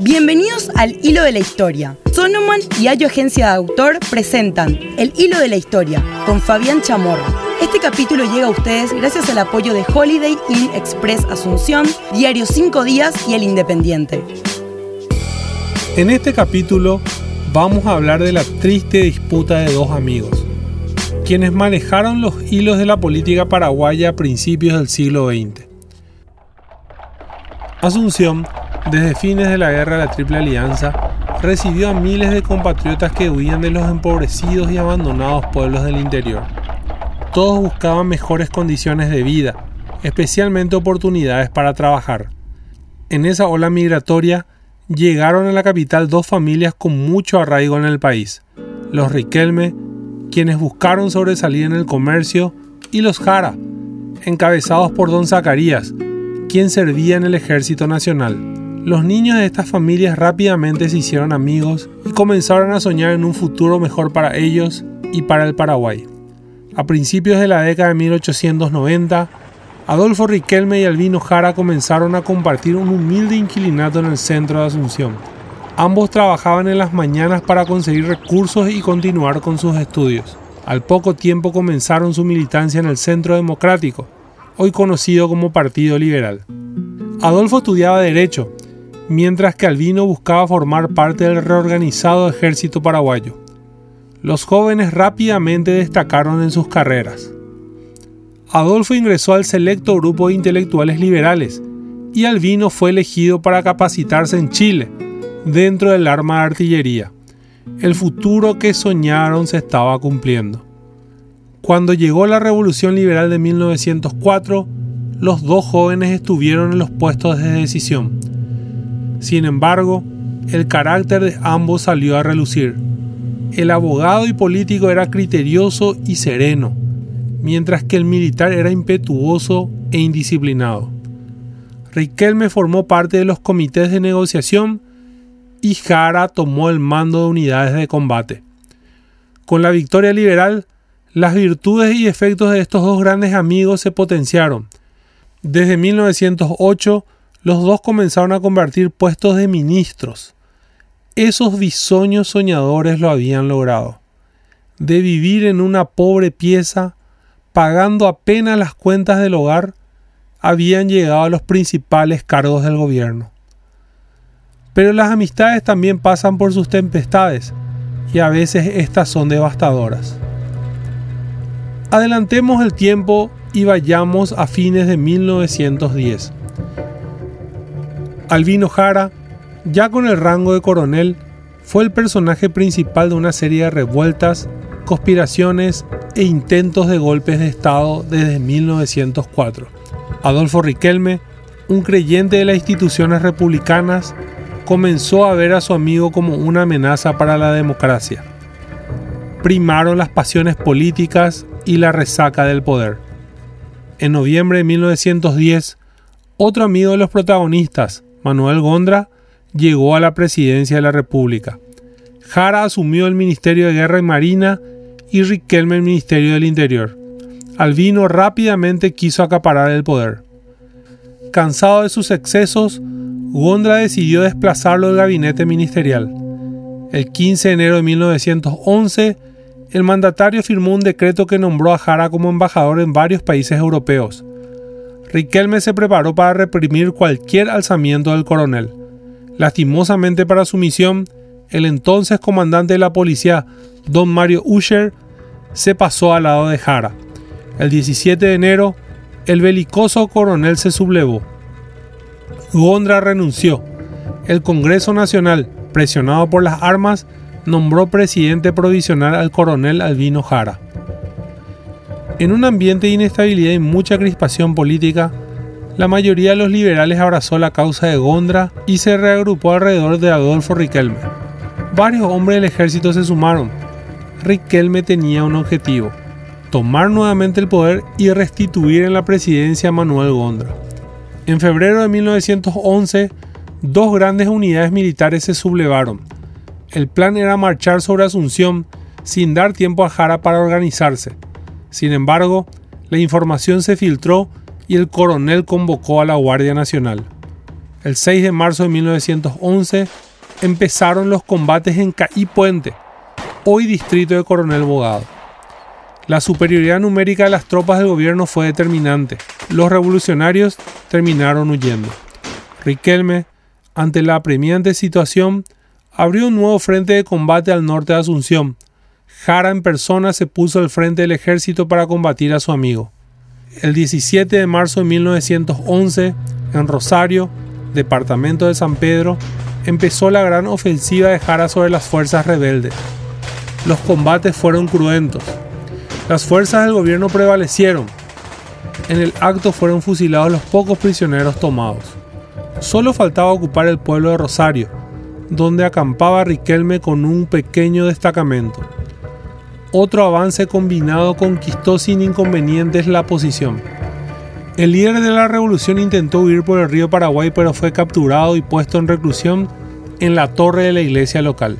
Bienvenidos al Hilo de la Historia. Sonoman y Ayo Agencia de Autor presentan El Hilo de la Historia con Fabián Chamorro. Este capítulo llega a ustedes gracias al apoyo de Holiday Inn Express Asunción, Diario 5 Días y El Independiente. En este capítulo vamos a hablar de la triste disputa de dos amigos, quienes manejaron los hilos de la política paraguaya a principios del siglo XX. Asunción desde fines de la guerra la Triple Alianza, recibió a miles de compatriotas que huían de los empobrecidos y abandonados pueblos del interior. Todos buscaban mejores condiciones de vida, especialmente oportunidades para trabajar. En esa ola migratoria llegaron a la capital dos familias con mucho arraigo en el país, los Riquelme, quienes buscaron sobresalir en el comercio, y los Jara, encabezados por don Zacarías, quien servía en el ejército nacional. Los niños de estas familias rápidamente se hicieron amigos y comenzaron a soñar en un futuro mejor para ellos y para el Paraguay. A principios de la década de 1890, Adolfo Riquelme y Albino Jara comenzaron a compartir un humilde inquilinato en el centro de Asunción. Ambos trabajaban en las mañanas para conseguir recursos y continuar con sus estudios. Al poco tiempo comenzaron su militancia en el Centro Democrático, hoy conocido como Partido Liberal. Adolfo estudiaba Derecho mientras que Albino buscaba formar parte del reorganizado ejército paraguayo. Los jóvenes rápidamente destacaron en sus carreras. Adolfo ingresó al selecto grupo de intelectuales liberales y Albino fue elegido para capacitarse en Chile, dentro del arma de artillería. El futuro que soñaron se estaba cumpliendo. Cuando llegó la Revolución Liberal de 1904, los dos jóvenes estuvieron en los puestos de decisión sin embargo, el carácter de ambos salió a relucir. El abogado y político era criterioso y sereno, mientras que el militar era impetuoso e indisciplinado. Riquelme formó parte de los comités de negociación y Jara tomó el mando de unidades de combate. Con la victoria liberal, las virtudes y efectos de estos dos grandes amigos se potenciaron. Desde 1908, los dos comenzaron a convertir puestos de ministros. Esos bisoños soñadores lo habían logrado. De vivir en una pobre pieza, pagando apenas las cuentas del hogar, habían llegado a los principales cargos del gobierno. Pero las amistades también pasan por sus tempestades, y a veces estas son devastadoras. Adelantemos el tiempo y vayamos a fines de 1910. Albino Jara, ya con el rango de coronel, fue el personaje principal de una serie de revueltas, conspiraciones e intentos de golpes de Estado desde 1904. Adolfo Riquelme, un creyente de las instituciones republicanas, comenzó a ver a su amigo como una amenaza para la democracia. Primaron las pasiones políticas y la resaca del poder. En noviembre de 1910, otro amigo de los protagonistas, Manuel Gondra llegó a la presidencia de la República. Jara asumió el Ministerio de Guerra y Marina y Riquelme el Ministerio del Interior. Albino rápidamente quiso acaparar el poder. Cansado de sus excesos, Gondra decidió desplazarlo del gabinete ministerial. El 15 de enero de 1911, el mandatario firmó un decreto que nombró a Jara como embajador en varios países europeos. Riquelme se preparó para reprimir cualquier alzamiento del coronel. Lastimosamente para su misión, el entonces comandante de la policía, don Mario Usher, se pasó al lado de Jara. El 17 de enero, el belicoso coronel se sublevó. Gondra renunció. El Congreso Nacional, presionado por las armas, nombró presidente provisional al coronel Albino Jara. En un ambiente de inestabilidad y mucha crispación política, la mayoría de los liberales abrazó la causa de Gondra y se reagrupó alrededor de Adolfo Riquelme. Varios hombres del ejército se sumaron. Riquelme tenía un objetivo, tomar nuevamente el poder y restituir en la presidencia a Manuel Gondra. En febrero de 1911, dos grandes unidades militares se sublevaron. El plan era marchar sobre Asunción sin dar tiempo a Jara para organizarse. Sin embargo, la información se filtró y el coronel convocó a la Guardia Nacional. El 6 de marzo de 1911 empezaron los combates en Caí Puente, hoy distrito de Coronel Bogado. La superioridad numérica de las tropas del gobierno fue determinante. Los revolucionarios terminaron huyendo. Riquelme, ante la apremiante situación, abrió un nuevo frente de combate al norte de Asunción. Jara en persona se puso al frente del ejército para combatir a su amigo. El 17 de marzo de 1911, en Rosario, departamento de San Pedro, empezó la gran ofensiva de Jara sobre las fuerzas rebeldes. Los combates fueron cruentos. Las fuerzas del gobierno prevalecieron. En el acto fueron fusilados los pocos prisioneros tomados. Solo faltaba ocupar el pueblo de Rosario, donde acampaba Riquelme con un pequeño destacamento. Otro avance combinado conquistó sin inconvenientes la posición. El líder de la revolución intentó huir por el río Paraguay pero fue capturado y puesto en reclusión en la torre de la iglesia local.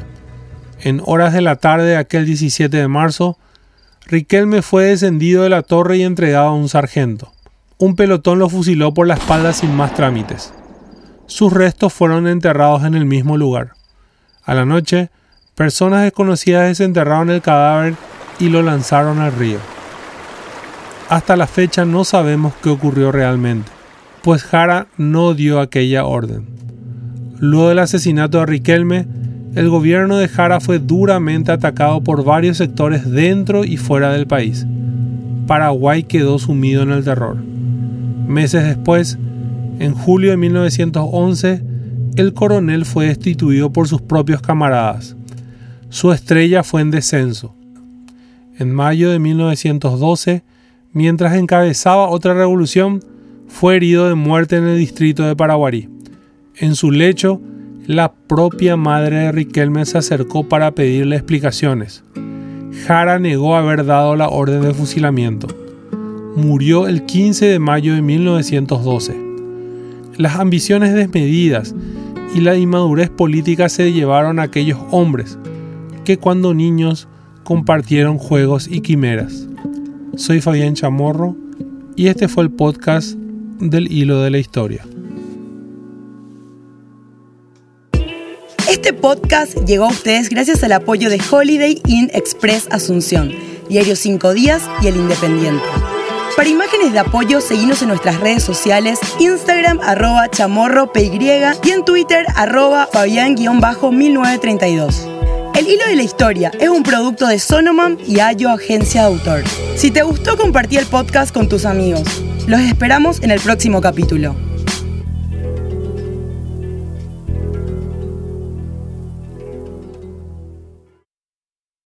En horas de la tarde de aquel 17 de marzo, Riquelme fue descendido de la torre y entregado a un sargento. Un pelotón lo fusiló por la espalda sin más trámites. Sus restos fueron enterrados en el mismo lugar. A la noche, personas desconocidas desenterraron el cadáver y lo lanzaron al río. Hasta la fecha no sabemos qué ocurrió realmente, pues Jara no dio aquella orden. Luego del asesinato de Riquelme, el gobierno de Jara fue duramente atacado por varios sectores dentro y fuera del país. Paraguay quedó sumido en el terror. Meses después, en julio de 1911, el coronel fue destituido por sus propios camaradas. Su estrella fue en descenso. En mayo de 1912, mientras encabezaba otra revolución, fue herido de muerte en el distrito de Paraguarí. En su lecho, la propia madre de Riquelme se acercó para pedirle explicaciones. Jara negó haber dado la orden de fusilamiento. Murió el 15 de mayo de 1912. Las ambiciones desmedidas y la inmadurez política se llevaron a aquellos hombres que cuando niños compartieron juegos y quimeras. Soy Fabián Chamorro y este fue el podcast del hilo de la historia. Este podcast llegó a ustedes gracias al apoyo de Holiday Inn Express Asunción, Diario 5 Días y El Independiente. Para imágenes de apoyo, seguimos en nuestras redes sociales, Instagram arroba chamorro y en Twitter arroba fabián-1932. El hilo de la historia es un producto de Sonoman y Ayo Agencia de Autor. Si te gustó, compartí el podcast con tus amigos. Los esperamos en el próximo capítulo.